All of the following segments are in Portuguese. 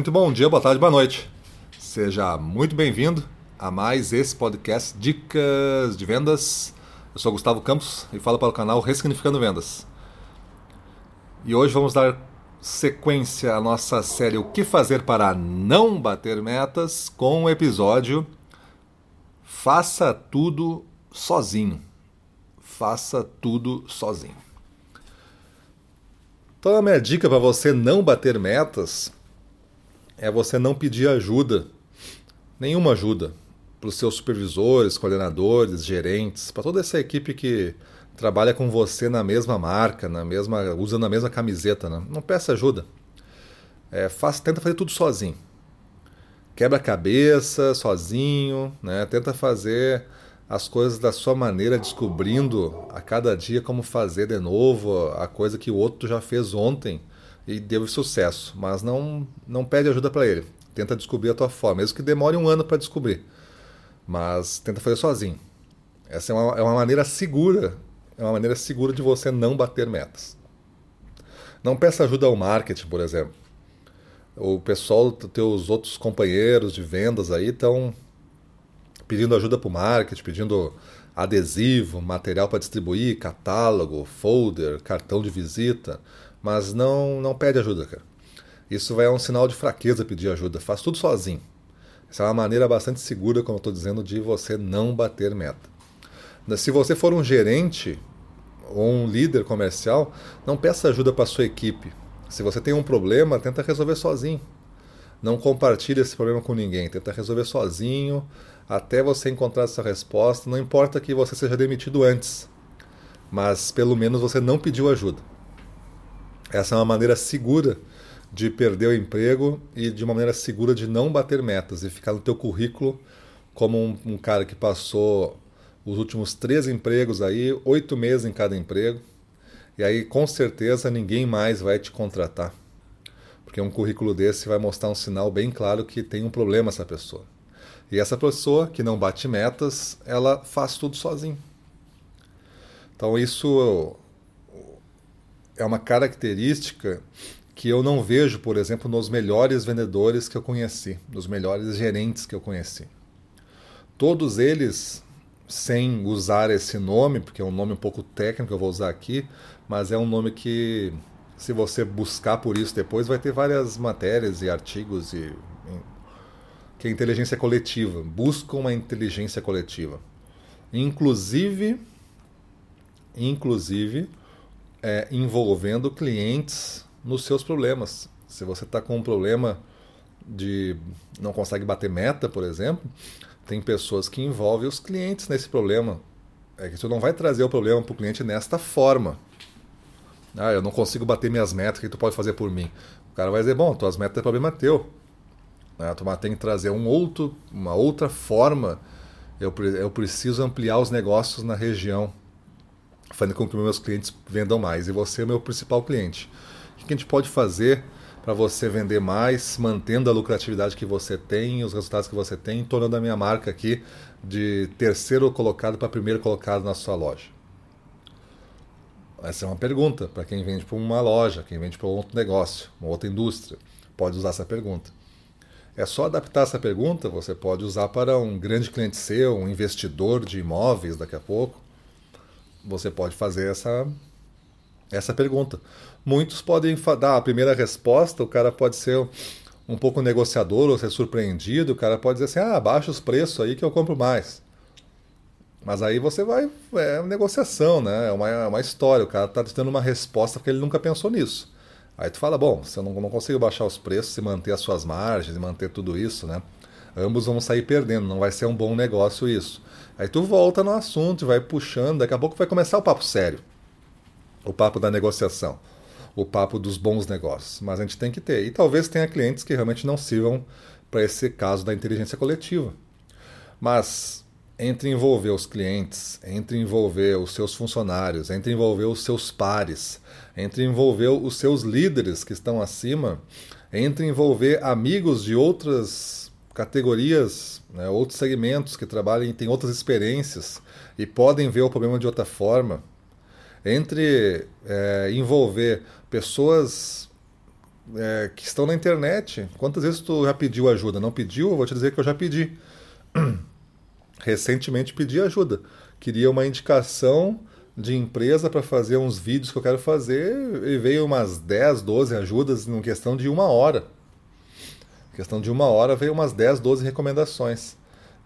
Muito bom dia, boa tarde, boa noite. Seja muito bem-vindo a mais esse podcast Dicas de Vendas. Eu sou Gustavo Campos e falo para o canal Ressignificando Vendas. E hoje vamos dar sequência à nossa série O que fazer para não bater metas com o episódio Faça tudo sozinho. Faça tudo sozinho. Então a minha dica para você não bater metas é você não pedir ajuda, nenhuma ajuda, para os seus supervisores, coordenadores, gerentes, para toda essa equipe que trabalha com você na mesma marca, na mesma, usando a mesma camiseta. Né? Não peça ajuda. É, tenta fazer tudo sozinho. Quebra a cabeça sozinho, né? tenta fazer as coisas da sua maneira, descobrindo a cada dia como fazer de novo a coisa que o outro já fez ontem e deu sucesso. Mas não, não pede ajuda para ele. Tenta descobrir a tua forma, mesmo que demore um ano para descobrir. Mas tenta fazer sozinho. Essa é uma, é uma maneira segura, é uma maneira segura de você não bater metas. Não peça ajuda ao marketing, por exemplo. O pessoal, teus outros companheiros de vendas aí estão pedindo ajuda para o marketing, pedindo adesivo, material para distribuir, catálogo, folder, cartão de visita, mas não não pede ajuda, cara. Isso vai é um sinal de fraqueza pedir ajuda. Faz tudo sozinho. Essa é uma maneira bastante segura, como eu estou dizendo, de você não bater meta. Se você for um gerente ou um líder comercial, não peça ajuda para sua equipe. Se você tem um problema, tenta resolver sozinho. Não compartilhe esse problema com ninguém, tenta resolver sozinho até você encontrar essa resposta. Não importa que você seja demitido antes, mas pelo menos você não pediu ajuda. Essa é uma maneira segura de perder o emprego e de uma maneira segura de não bater metas e ficar no teu currículo como um, um cara que passou os últimos três empregos aí, oito meses em cada emprego, e aí com certeza ninguém mais vai te contratar. Porque um currículo desse vai mostrar um sinal bem claro que tem um problema essa pessoa. E essa pessoa que não bate metas, ela faz tudo sozinho. Então isso é uma característica que eu não vejo, por exemplo, nos melhores vendedores que eu conheci, nos melhores gerentes que eu conheci. Todos eles, sem usar esse nome, porque é um nome um pouco técnico que eu vou usar aqui, mas é um nome que, se você buscar por isso depois, vai ter várias matérias e artigos e que é a inteligência coletiva. Buscam uma inteligência coletiva. Inclusive, inclusive é, envolvendo clientes nos seus problemas. Se você está com um problema de não consegue bater meta, por exemplo, tem pessoas que envolvem os clientes nesse problema. É que você não vai trazer o problema para o cliente nesta forma. Ah, eu não consigo bater minhas metas, o que tu pode fazer por mim? O cara vai dizer, bom, tuas metas é problema teu. Né? Tu tem que trazer um outro, uma outra forma. Eu, eu preciso ampliar os negócios na região, fazendo com que meus clientes vendam mais. E você é o meu principal cliente. O que a gente pode fazer para você vender mais, mantendo a lucratividade que você tem, os resultados que você tem, tornando a minha marca aqui de terceiro colocado para primeiro colocado na sua loja? Essa é uma pergunta para quem vende para uma loja, quem vende para outro negócio, uma outra indústria. Pode usar essa pergunta. É só adaptar essa pergunta, você pode usar para um grande cliente seu, um investidor de imóveis daqui a pouco. Você pode fazer essa, essa pergunta. Muitos podem dar a primeira resposta, o cara pode ser um pouco negociador ou ser surpreendido, o cara pode dizer assim, ah, baixa os preços aí que eu compro mais. Mas aí você vai, é uma negociação, né? É uma, é uma história, o cara está te dando uma resposta porque ele nunca pensou nisso. Aí tu fala, bom, se eu não, não consigo baixar os preços e manter as suas margens e manter tudo isso, né? Ambos vão sair perdendo, não vai ser um bom negócio isso. Aí tu volta no assunto, vai puxando, daqui a pouco vai começar o papo sério. O papo da negociação. O papo dos bons negócios. Mas a gente tem que ter. E talvez tenha clientes que realmente não sirvam para esse caso da inteligência coletiva. Mas entre envolver os clientes, entre envolver os seus funcionários, entre envolver os seus pares, entre envolver os seus líderes que estão acima, entre envolver amigos de outras categorias, né, outros segmentos que trabalham e têm outras experiências e podem ver o problema de outra forma, entre é, envolver pessoas é, que estão na internet. Quantas vezes tu já pediu ajuda? Não pediu? Eu vou te dizer que eu já pedi. Recentemente pedi ajuda. Queria uma indicação de empresa para fazer uns vídeos que eu quero fazer e veio umas 10, 12 ajudas em questão de uma hora. Questão de uma hora veio umas 10, 12 recomendações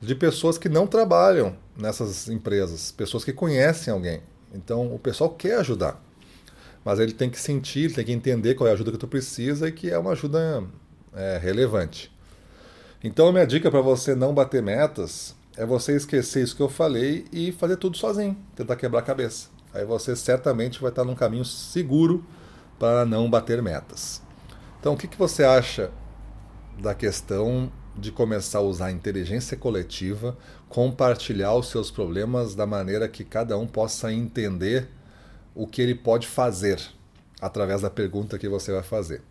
de pessoas que não trabalham nessas empresas, pessoas que conhecem alguém. Então o pessoal quer ajudar, mas ele tem que sentir, tem que entender qual é a ajuda que tu precisa e que é uma ajuda é, relevante. Então minha dica para você não bater metas é você esquecer isso que eu falei e fazer tudo sozinho, tentar quebrar a cabeça. Aí você certamente vai estar num caminho seguro para não bater metas. Então, o que, que você acha da questão de começar a usar a inteligência coletiva, compartilhar os seus problemas da maneira que cada um possa entender o que ele pode fazer através da pergunta que você vai fazer.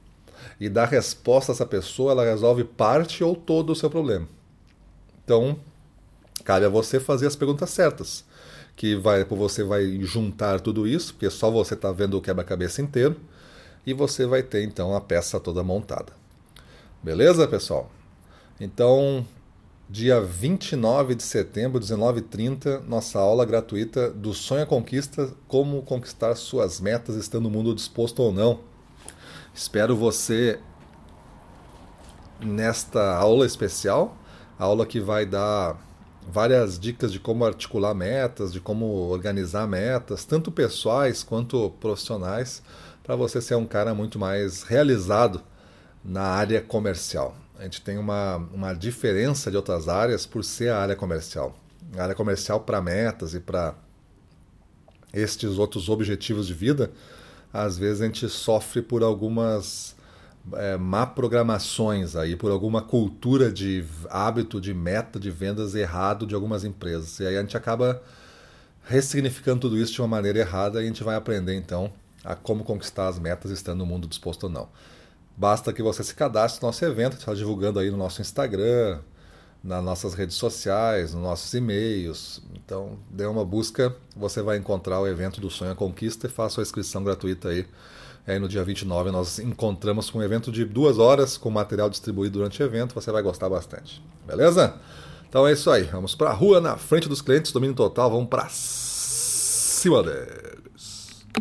E dar resposta a essa pessoa, ela resolve parte ou todo o seu problema. Então, cabe a você fazer as perguntas certas, que vai você vai juntar tudo isso, porque só você está vendo o quebra-cabeça inteiro, e você vai ter então a peça toda montada. Beleza, pessoal? Então, dia 29 de setembro, 19h30, nossa aula gratuita do Sonho à Conquista, como conquistar suas metas estando no mundo disposto ou não. Espero você nesta aula especial, aula que vai dar várias dicas de como articular metas, de como organizar metas, tanto pessoais quanto profissionais, para você ser um cara muito mais realizado na área comercial. A gente tem uma, uma diferença de outras áreas por ser a área comercial. A área comercial para metas e para estes outros objetivos de vida, às vezes a gente sofre por algumas é, má programações aí, por alguma cultura de hábito, de meta de vendas errado de algumas empresas. E aí a gente acaba ressignificando tudo isso de uma maneira errada e a gente vai aprender então a como conquistar as metas estando no mundo disposto ou não. Basta que você se cadastre no nosso evento, está divulgando aí no nosso Instagram, nas nossas redes sociais, nos nossos e-mails. Então, dê uma busca, você vai encontrar o evento do Sonho à Conquista e faça a inscrição gratuita aí Aí no dia 29 nós encontramos com um evento de duas horas com material distribuído durante o evento, você vai gostar bastante. Beleza? Então é isso aí. Vamos para a rua na frente dos clientes, domínio total, vamos para cima deles.